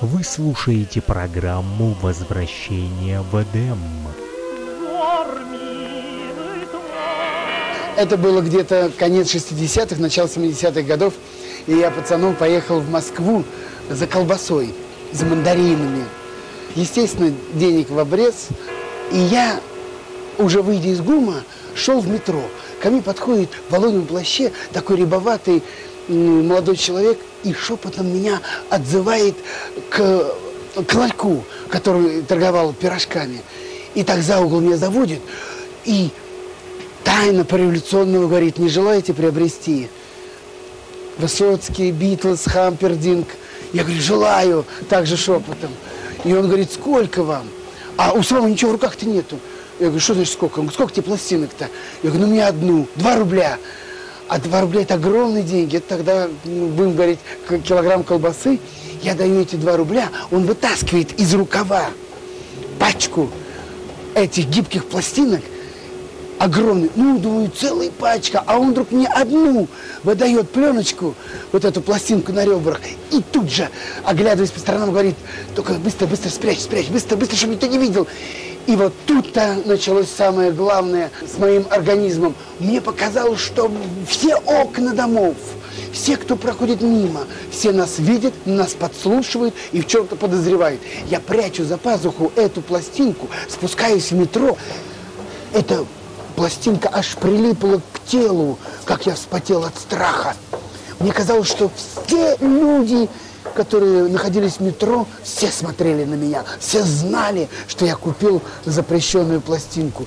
Вы слушаете программу «Возвращение в Эдем». Это было где-то конец 60-х, начало 70-х годов. И я пацаном поехал в Москву за колбасой, за мандаринами. Естественно, денег в обрез. И я, уже выйдя из ГУМа, шел в метро. Ко мне подходит в воловом плаще такой рябоватый молодой человек и шепотом меня отзывает к, к ларьку, который торговал пирожками. И так за угол меня заводит и тайно по-революционному говорит, не желаете приобрести Высоцкий, Битлз, Хампердинг? Я говорю, желаю, также шепотом. И он говорит, сколько вам? А у самого ничего в руках-то нету. Я говорю, что значит сколько? Он говорит, сколько тебе пластинок-то? Я говорю, ну мне одну, два рубля. А 2 рубля это огромные деньги. Это тогда, ну, будем говорить, килограмм колбасы. Я даю эти 2 рубля, он вытаскивает из рукава пачку этих гибких пластинок, огромный, ну, думаю, целая пачка, а он вдруг мне одну выдает пленочку, вот эту пластинку на ребрах, и тут же, оглядываясь по сторонам, говорит, только быстро, быстро спрячь, спрячь, быстро, быстро, чтобы никто не видел. И вот тут-то началось самое главное с моим организмом. Мне показалось, что все окна домов, все, кто проходит мимо, все нас видят, нас подслушивают и в чем-то подозревают. Я прячу за пазуху эту пластинку, спускаюсь в метро. Эта пластинка аж прилипла к телу, как я вспотел от страха. Мне казалось, что все люди которые находились в метро, все смотрели на меня, все знали, что я купил запрещенную пластинку.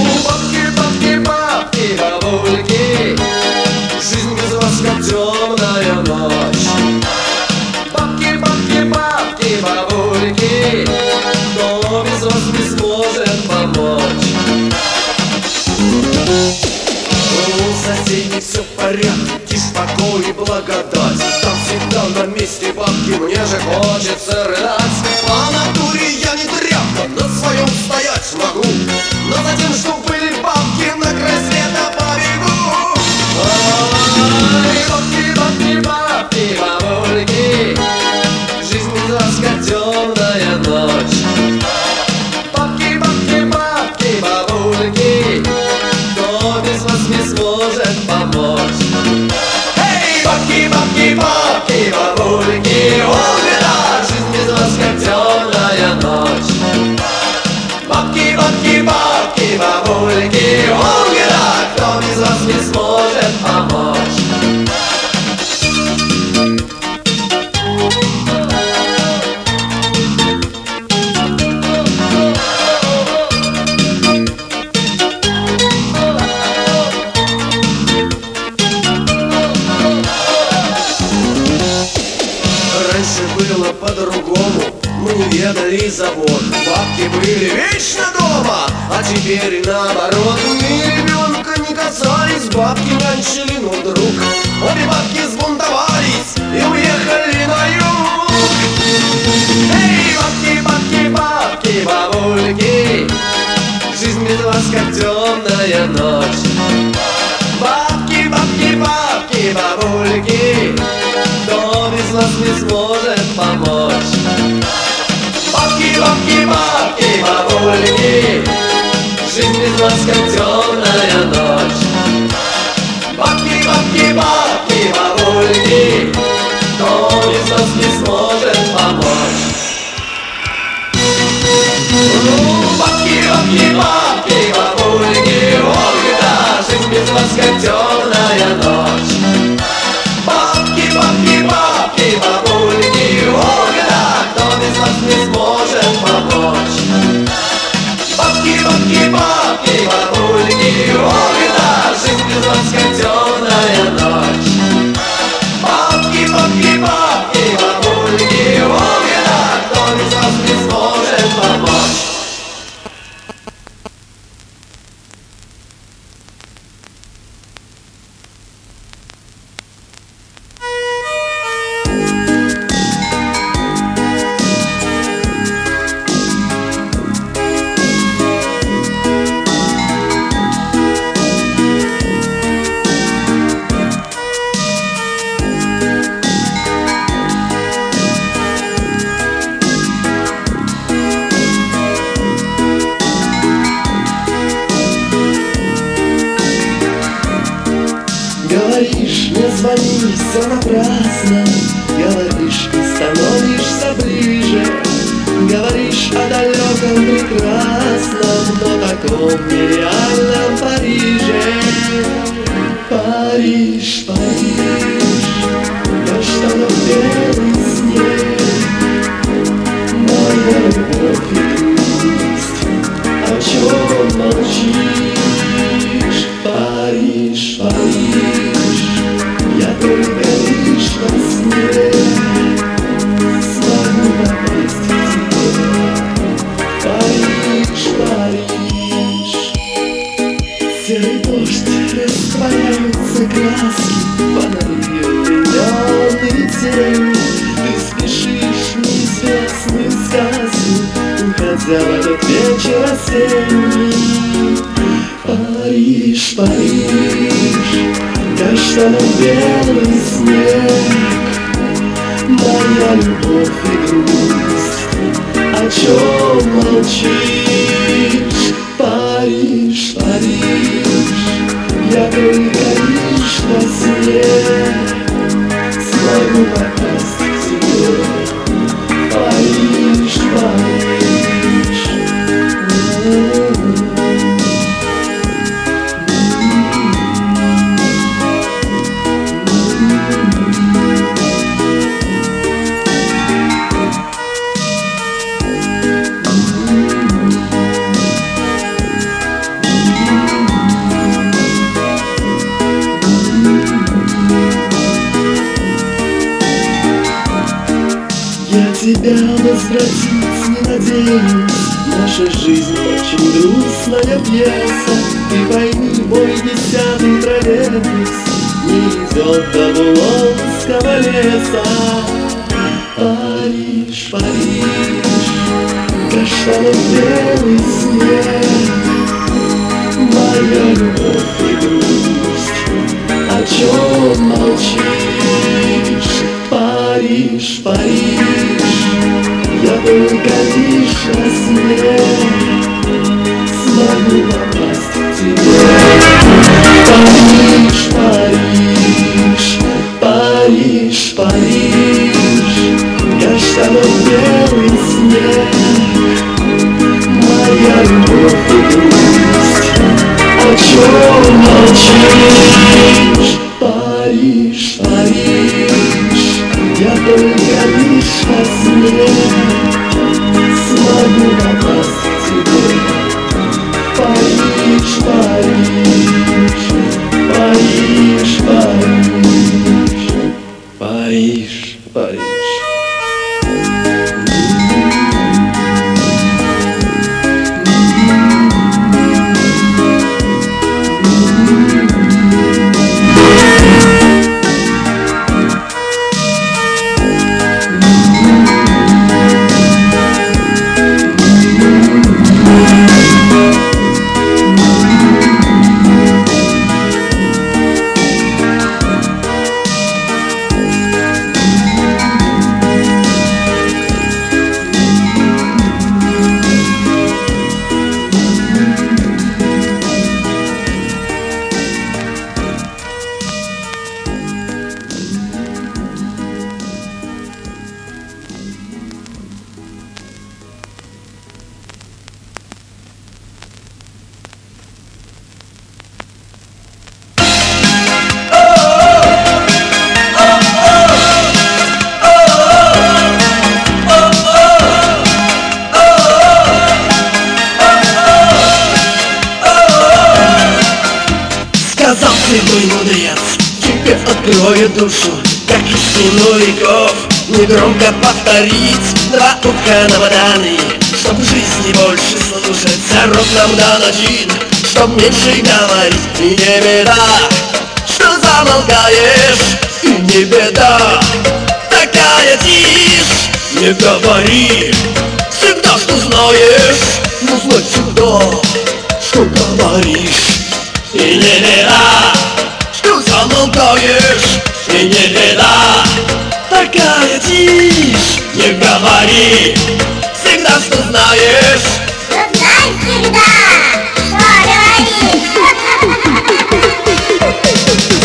темная ночь Бабки, бабки, бабки keep on. Sen bir kras, namda Откроет душу, как истину веков Негромко повторить. Два утка на бананы Чтоб в жизни больше слушаться Рок нам дан один Чтоб меньше говорить. И не беда, что замолкаешь И не беда, такая тишь Не говори. Всегда, что знаешь Но знай всегда, что говоришь. И не беда, что замолкаешь И не беда, такая тишь Не говори. Всегда, что знаешь. Знай всегда,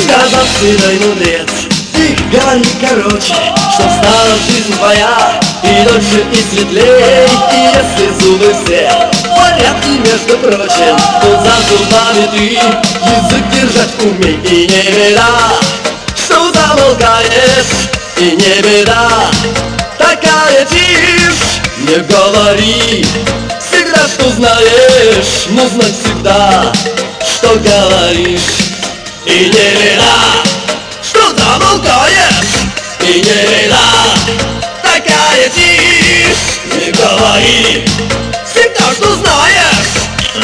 Сказал седой мудрец Ты говори короче Чтоб стала жизнь твоя И дольше, и светлей. И если зубы все порядке, между прочим. То за зубами ты язык держать умей И не беда, что замолкаешь И не беда, такая тишь Не говори всегда, что знаешь Но знать всегда, что говоришь И не беда, что замолкаешь И не беда, такая тишь Не говори всегда, что знаешь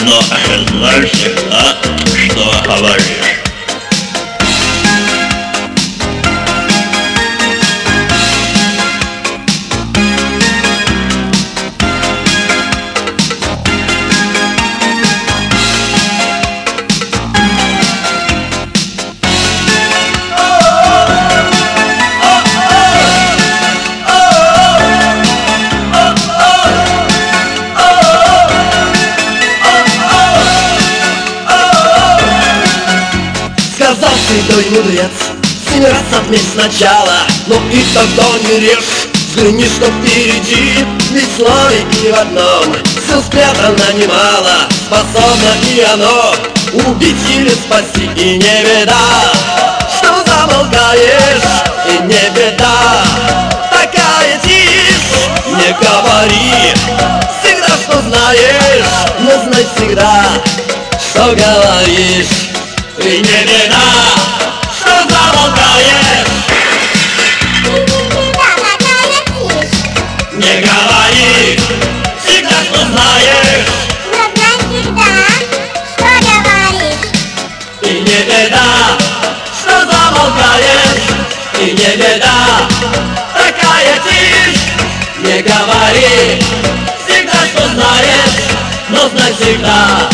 Но знаешь всегда, что говоришь. Седой мудрец Семь раз отметь сначала Но и тогда не режь. Взгляни, что впереди Ведь славики в одном. Все спрятано немало Способно и оно. Убить или спасти И не беда. Что замолкаешь И не беда. Такая тишь Не говори. Всегда, что знаешь Но знай всегда Что говоришь. И не беда, Но знай всегда,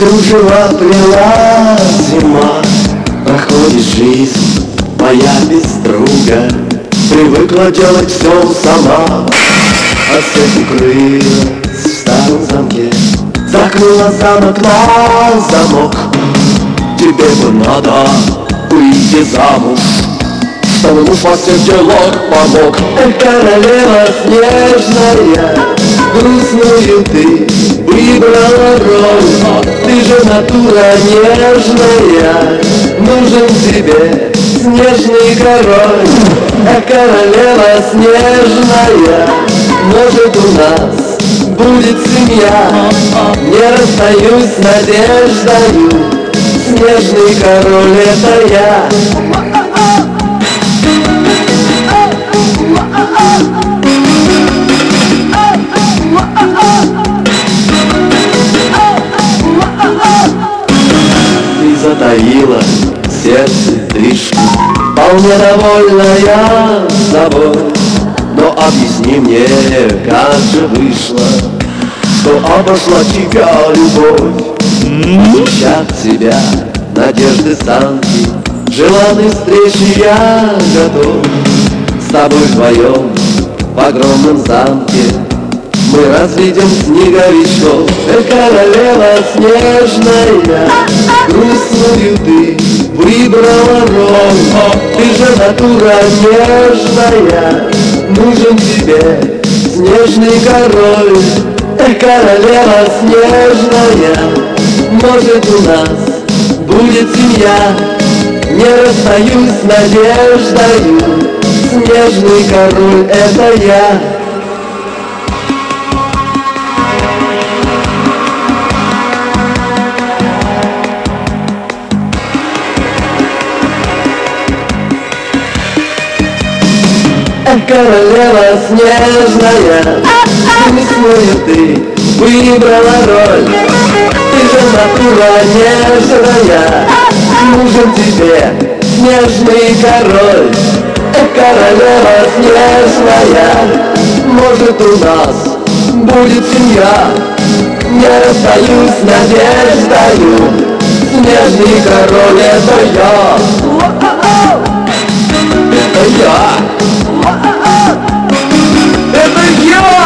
кружева плела зима. Проходит жизнь моя без друга Привыкла делать все сама. А сеть укрылась в старом замке. Закрыла замок на замок. Тебе бы надо выйти замуж. Чтобы муж во всех делах помог? Эх, королева снежная Грустную ты выбрала роль Ты же натура нежная. Нужен тебе снежный король Эх, королева снежная. Может у нас будет семья. Не расстаюсь с надеждою. Снежный король это я. Ты затаила в сердце тришку Вполне довольная собой Но объясни мне, как же вышло Что обошла тебя любовь Ища тебя, надежды санки Желанной встречи я готов С тобой вдвоем в огромном замке Мы разведем снеговичков Эх, королева снежная. Грустную ты выбрала роль Ты же натура нежная. Нужен тебе снежный король. Эх, королева снежная. Может у нас будет семья. Не расстаюсь с надеждою. Снежный король это я Королева снежная. Грустную ты выбрала роль. Ты же натура нежная. Нужен тебе снежный король. Королева снежная. Может у нас будет семья. Не расстаюсь с надеждою. Снежный король это я. Это я это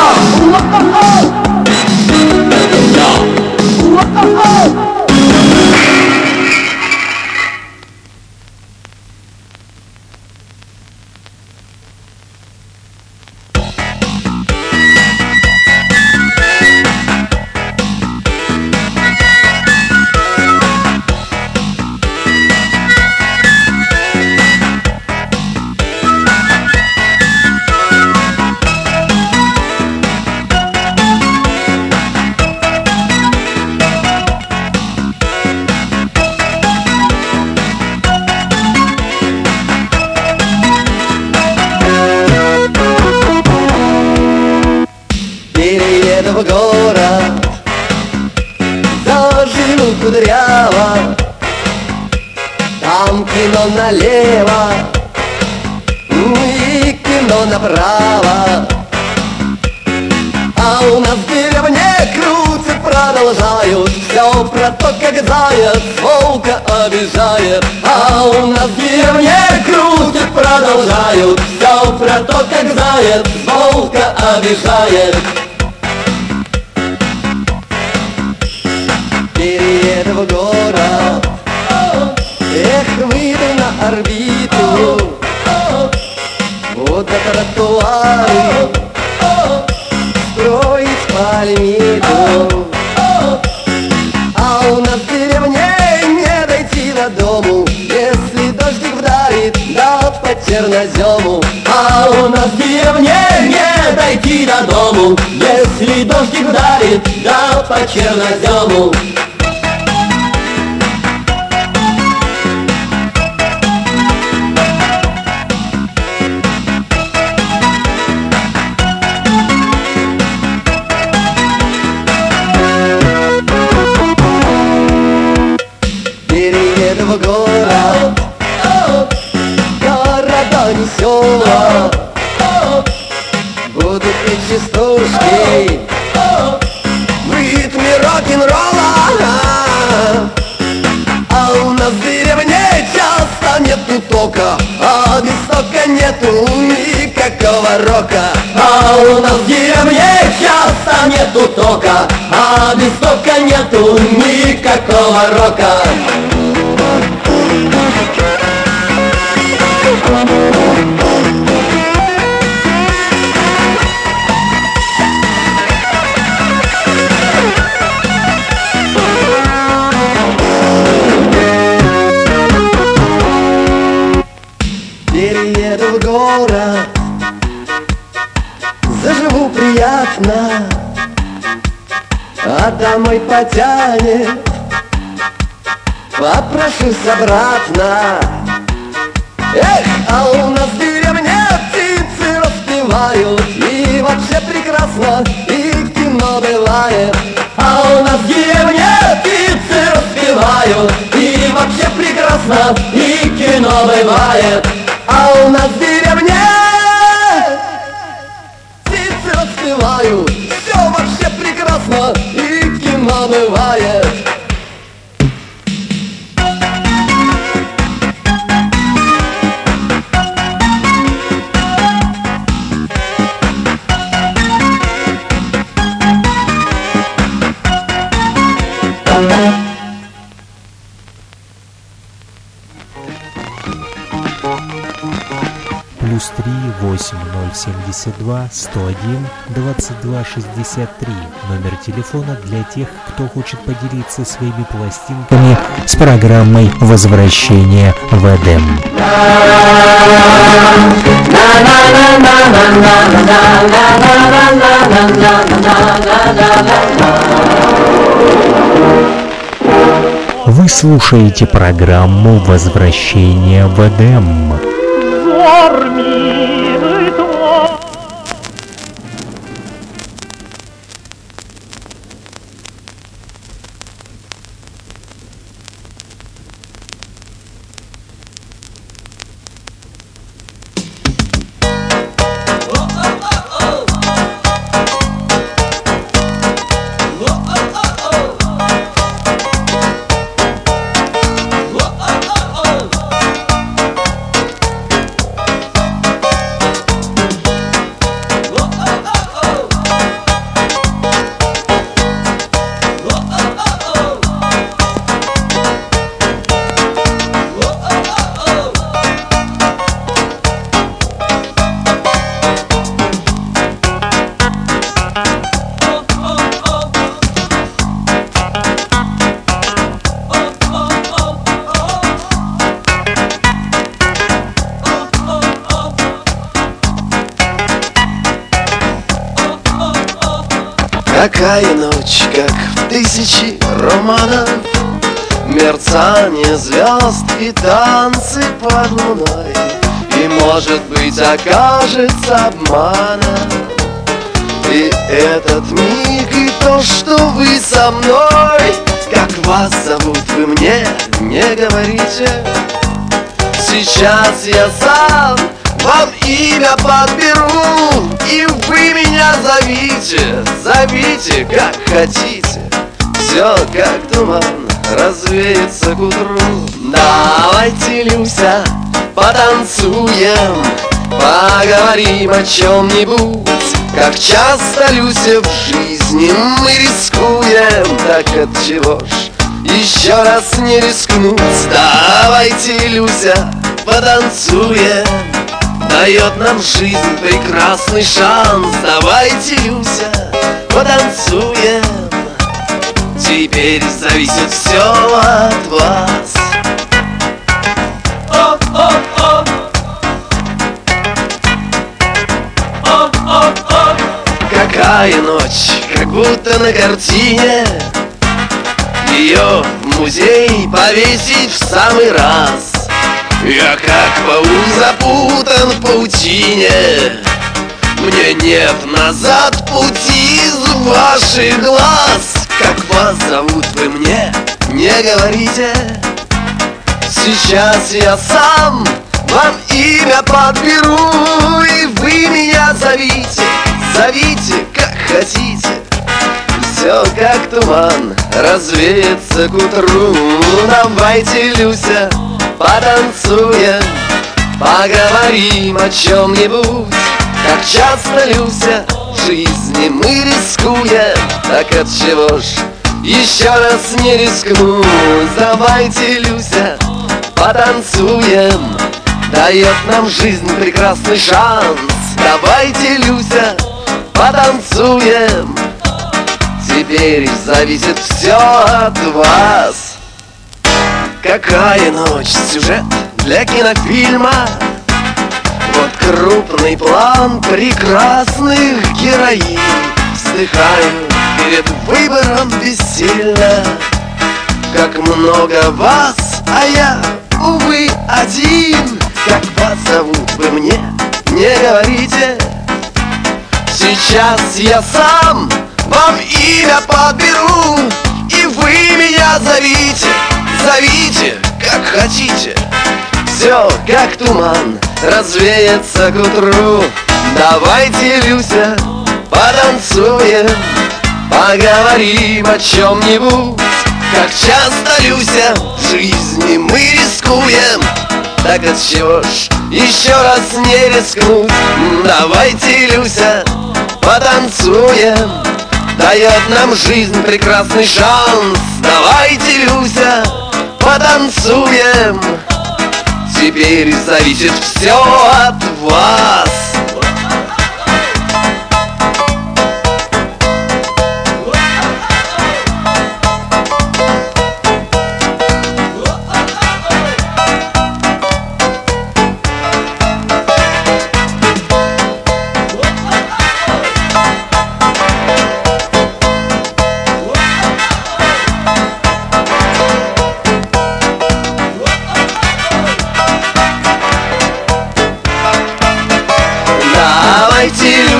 у нас в деревне крутят, продолжают. Все про то, как заяц волка обижает. А у нас в деревне крутят, продолжают. Все про то, как заяц волка обижает. Перееду в город. Эх, выйду на орбиту. Вот до тротуары Строить по лимиту А у нас в деревне не дойти до дому Если дождик вдарит, да по чернозему А у нас в деревне не дойти до дому Если дождик вдарит, да по чернозему рок-н-ролла А у нас в деревне часто нету тока А без тока нету никакого рока. А у нас в деревне часто нету тока А без тока нету никакого рока. Перееду в А домой потянет Попрошусь обратно. Эх, а у нас в деревне птицы распевают И вообще прекрасно, и кино бывает. А у нас в деревне птицы распевают И вообще прекрасно, и кино бывает. А у нас в деревне плюс umywaje 8072 101 22 63. Номер телефона для тех, кто хочет поделиться своими пластинками с программой «Возвращение в Эдем». Вы слушаете программу «Возвращение в Эдем». Мерцание звезд и танцы под луной. И, может быть, окажется обманом. И этот миг, и то, что вы со мной. Как вас зовут, вы мне не говорите. Сейчас я сам вам имя подберу И вы меня зовите, зовите как хотите. Все как туман развеется к утру. Давайте, Люся, потанцуем Поговорим о чем-нибудь. Как часто, Люся, в жизни мы рискуем Так от чего ж еще раз не рискнуть? Давайте, Люся, потанцуем. Дает нам жизнь прекрасный шанс. Давайте, Люся, потанцуем Теперь зависит все от вас. Какая ночь, как будто на картине. Ее в музей повесить в самый раз. Я как паук запутан в паутине. Мне нет назад пути из ваших глаз Как вас зовут вы мне, не говорите. Сейчас я сам вам имя подберу И вы меня зовите, зовите как хотите. Все как туман развеется к утру. Давайте, Люся, потанцуем Поговорим о чем-нибудь Как часто, Люся, жизни мы рискуем. Так от чего ж еще раз не рискнуть Давайте, Люся, потанцуем. Дает нам жизнь прекрасный шанс. Давайте, Люся, потанцуем. Теперь зависит все от вас. Какая ночь, сюжет для кинофильма Вот крупный план прекрасных героинь. Вздыхаю перед выбором бессильно. Как много вас, а я, увы, один. Как вас зовут вы мне, не говорите. Сейчас я сам вам имя подберу И вы меня зовите Зовите, как хотите Все, как туман, развеется к утру? Давайте, Люся, потанцуем Поговорим о чем-нибудь Как часто, Люся, в жизни мы рискуем. Так от чего ж еще раз не рискнуть? Давайте, Люся, потанцуем. Дает нам жизнь прекрасный шанс. Давайте, Люся, потанцуем Теперь зависит все от вас.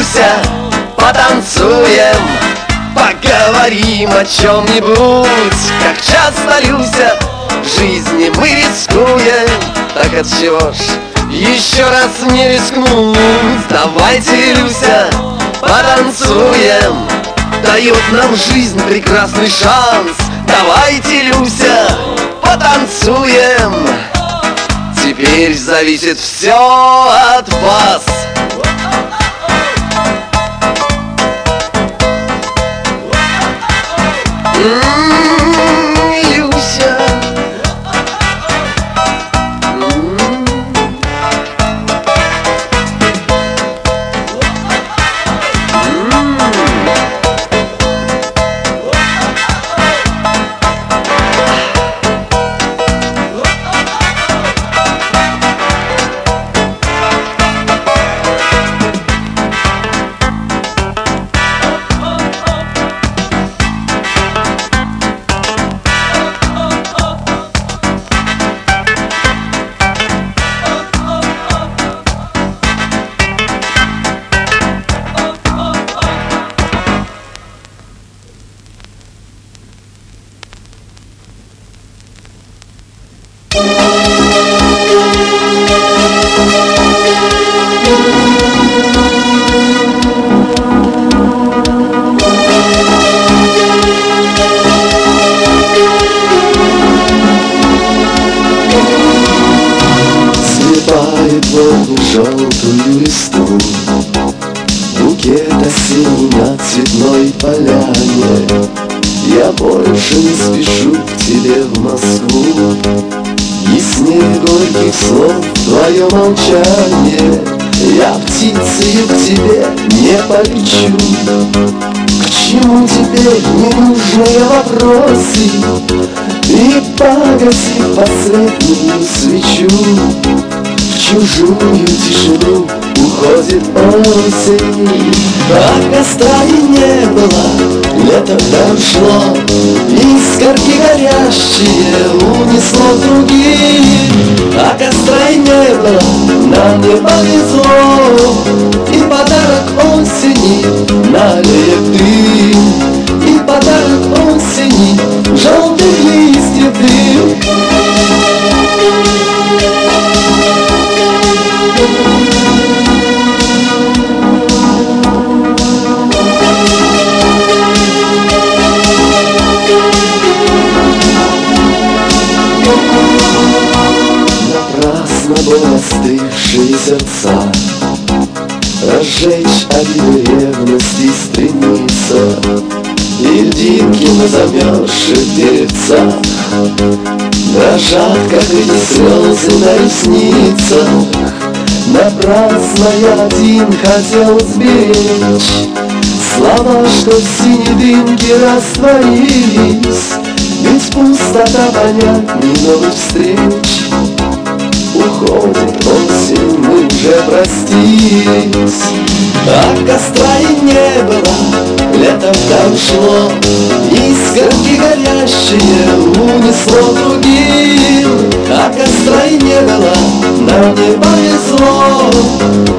Люся, потанцуем Поговорим о чем-нибудь Как часто, Люся, в жизни мы рискуем Так от чего ж еще раз не рискнуть? Давайте, Люся, потанцуем Дает нам жизнь прекрасный шанс. Давайте, Люся, потанцуем. Теперь зависит все от вас Mm. Горьких слов твое молчание. Я птицею к тебе не полечу. К чему теперь ненужные вопросы? И погаси последнюю свечу чужую тишину уходит осень А костра и не было, лето дошло Искорки горящие унесло других А костра и не было, нам не повезло И подарок осени налеет дым И подарок осени желтых листьев дым остывшие сердца. Разжечь обиды ревности стремиться И льдинки на замерзших деревцах Дрожат, как эти слезы на ресницах Напрасно я один хотел сберечь. Слова, что в синей дымке растворились. Ведь пустота понятней новых встреч Уходит осень, мы уже простились. А костра и не было, лето ушло Искорки горящие унесло другим. А костра и не было, нам не повезло.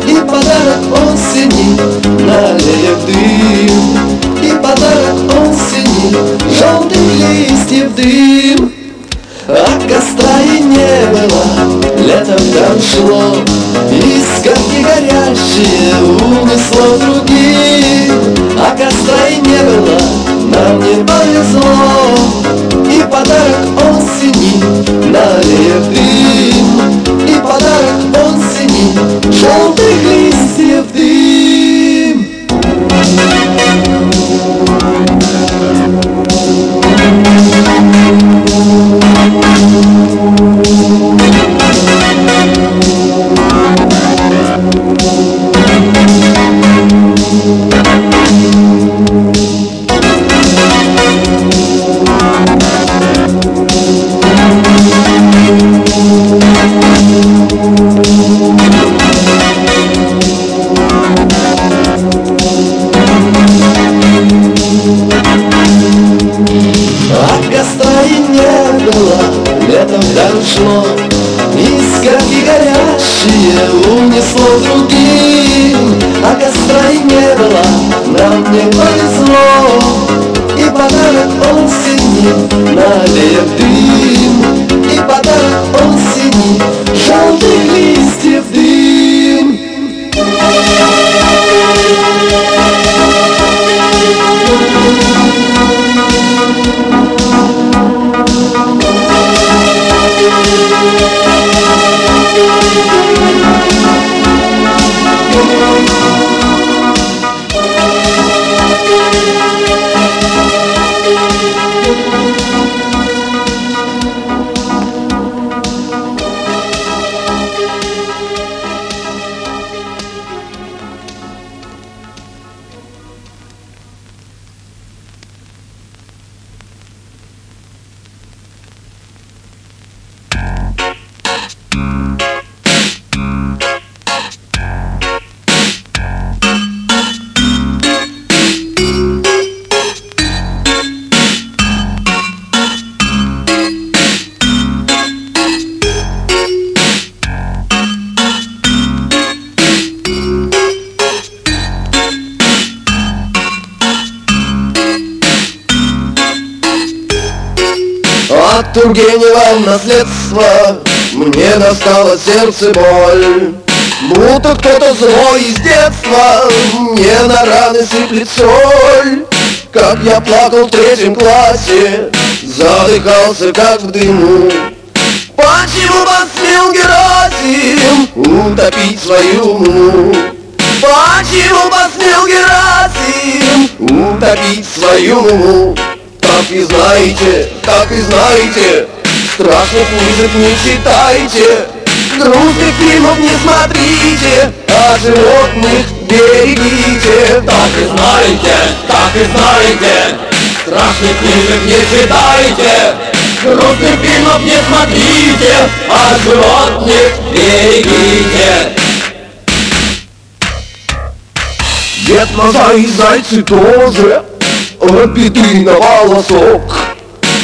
И подарок осени налеет дым. И подарок осени желтых листьев дым. А костра и не было, летом там шло Искорки горящие унесло других. А костра и не было, нам не повезло. И подарок осени налеет дым И подарок осени желтых листьев дым Наследство. Мне достало сердце боль. Будто кто-то злой из детства Мне на раны сыплет соль. Как я плакал в третьем классе Задыхался как в дыму. Почему посмел Герасим Утопить свою луну Почему посмел Герасим Утопить свою луну так и знаете, так и знаете Страшных книжек не читайте Грустных фильмов не смотрите А животных берегите. Так и знаете, так и знаете. Страшных книжек не читайте Грустных фильмов не смотрите А животных берегите. Дед Маза и зайцы тоже Обиды на волосок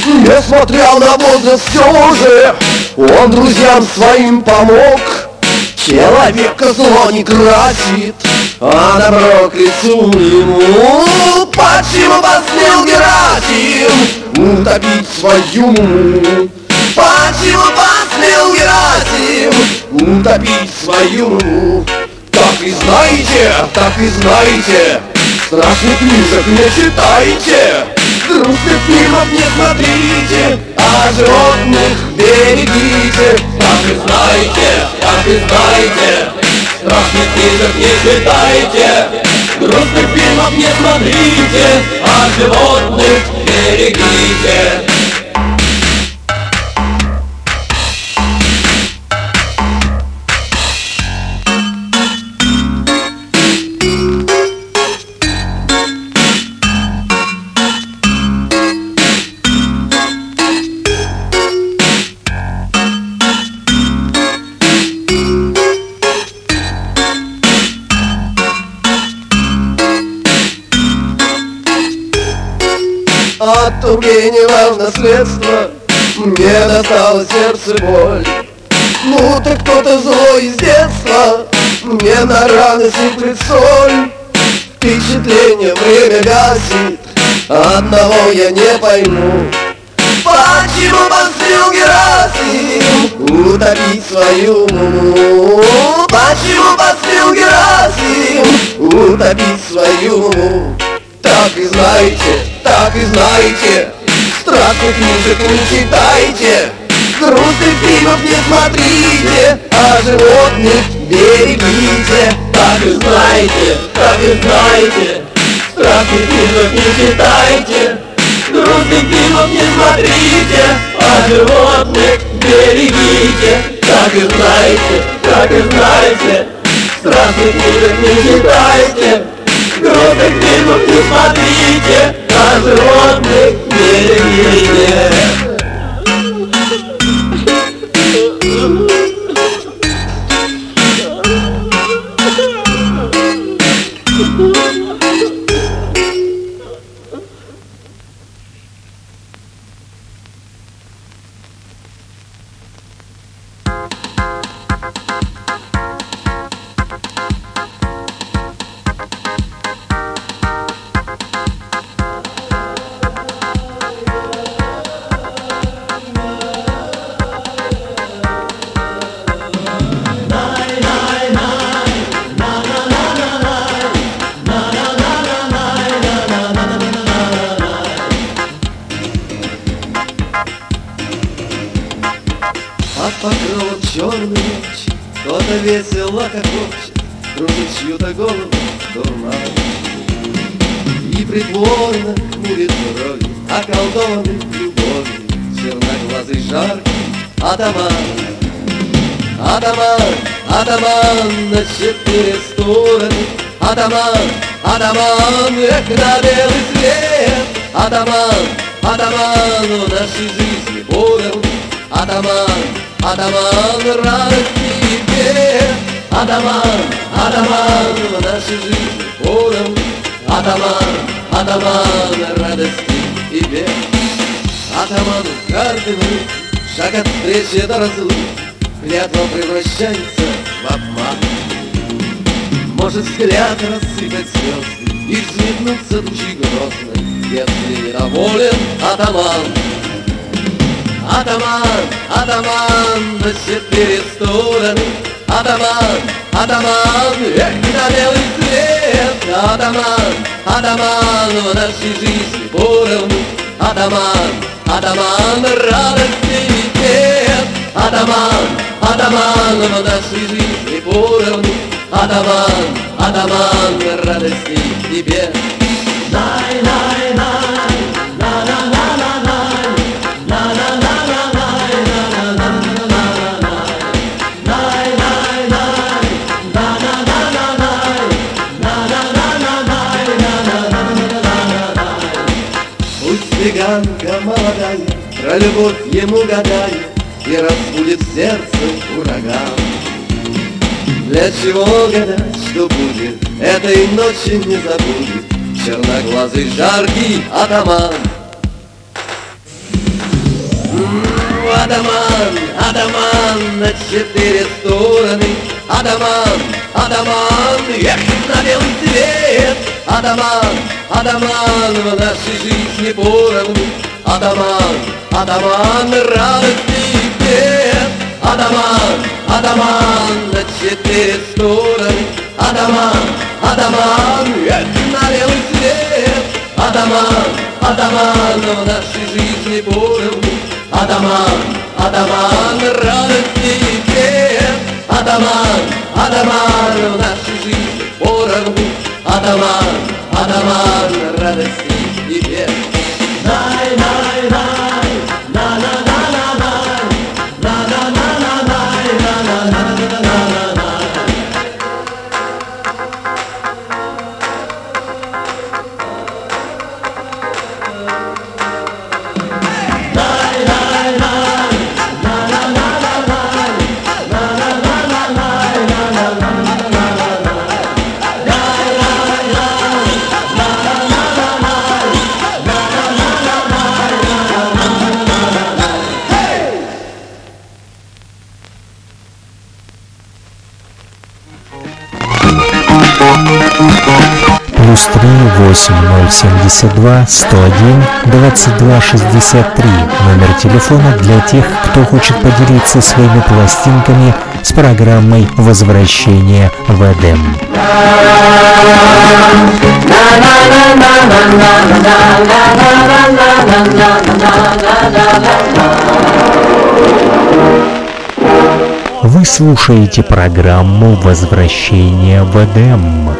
Несмотря на возраст все же. Он друзьям своим помог. Человека зло не красит А добро к лицу ему. Почему посмел Герасим Утопить свою муму Почему посмел Герасим Утопить свою муму Так и знаете, так и знаете. Страшных книжек не читайте Грустных фильмов не смотрите А животных берегите. Так и знаете, так и знаете Страшных книжек не читайте. Грустных фильмов не смотрите А животных берегите наследство Мне досталось сердце боль. Будто кто-то злой из детства. Мне на раны сыплет соль. Впечатление время гасит. Одного я не пойму. Почему посмел Герасим? Утопить свою муму. Почему посмел Герасим? Утопить свою муму. Так и знаете, так и знаете Страшных книжек не читайте. Грустных фильмов не смотрите. А животных берегите Так и знаете, так и знаете. Страшных книжек не читайте. Грустных фильмов не смотрите. А животных берегите Так и знаете, так и знаете. Страшных книжек не читайте. Грустных фильмов не смотрите Животных берегите локоточет Атаман, атаман, в нашей жизни поровну Атаман, атаман, радости и бед. Атаману каждый миг, шаг от встречи до разлук Клятва превращается в обман. Может взгляд рассыпать слезы И взметнуться тучи грозной Если недоволен атаман Атаман, атаман на четыре стороны Атаман, атаман, эх, на белый свет Атаман, атаман в нашей жизни поровну Атаман, атаман радости и бед Атаман, атаман в нашей жизни поровну Атаман, атаман радости и бед Най, най, най, Про любовь ему гадает И разбудит сердце ураган. Для чего гадать, что будет Этой ночи не забудет Черноглазый жаркий атаман. М, Атаман, атаман на четыре стороны. Атаман, атаман, эх, на белый свет. Атаман, атаман в нашей жизни поровну Атаман радости и бед Атаман, атаман на четыре стороны. Атаман, атаман, эх, на белый свет. Атаман, атаман в нашей жизни поровну Атаман, атаман радости и бед Атаман, в нашей жизни поровну Атаман, атаман радости и бед ないな8072 101 2263 номер телефона для тех, кто хочет поделиться своими пластинками с программой возвращения в Эдем. Вы слушаете программу «Возвращение в Эдем».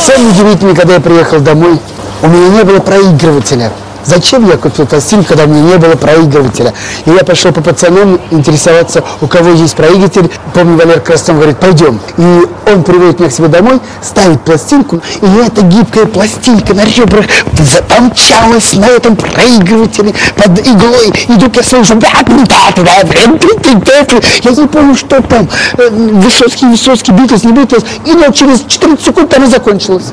Самое удивительное, когда я приехал домой, у меня не было проигрывателя. Зачем я купил пластинку, когда у меня не было проигрывателя? И я пошел по пацанам интересоваться, у кого есть проигрыватель. Помню, Валер Краснов говорит, пойдем. И он приводит меня к себе домой, ставит пластинку, и эта гибкая пластинка на ребрах запомчалась на этом проигрывателе под иглой. И я слышу, я не помню, что там, Э, Высоцкий, Высоцкий, Битлз, не Битлз. И вот через 14 секунд там и закончилось.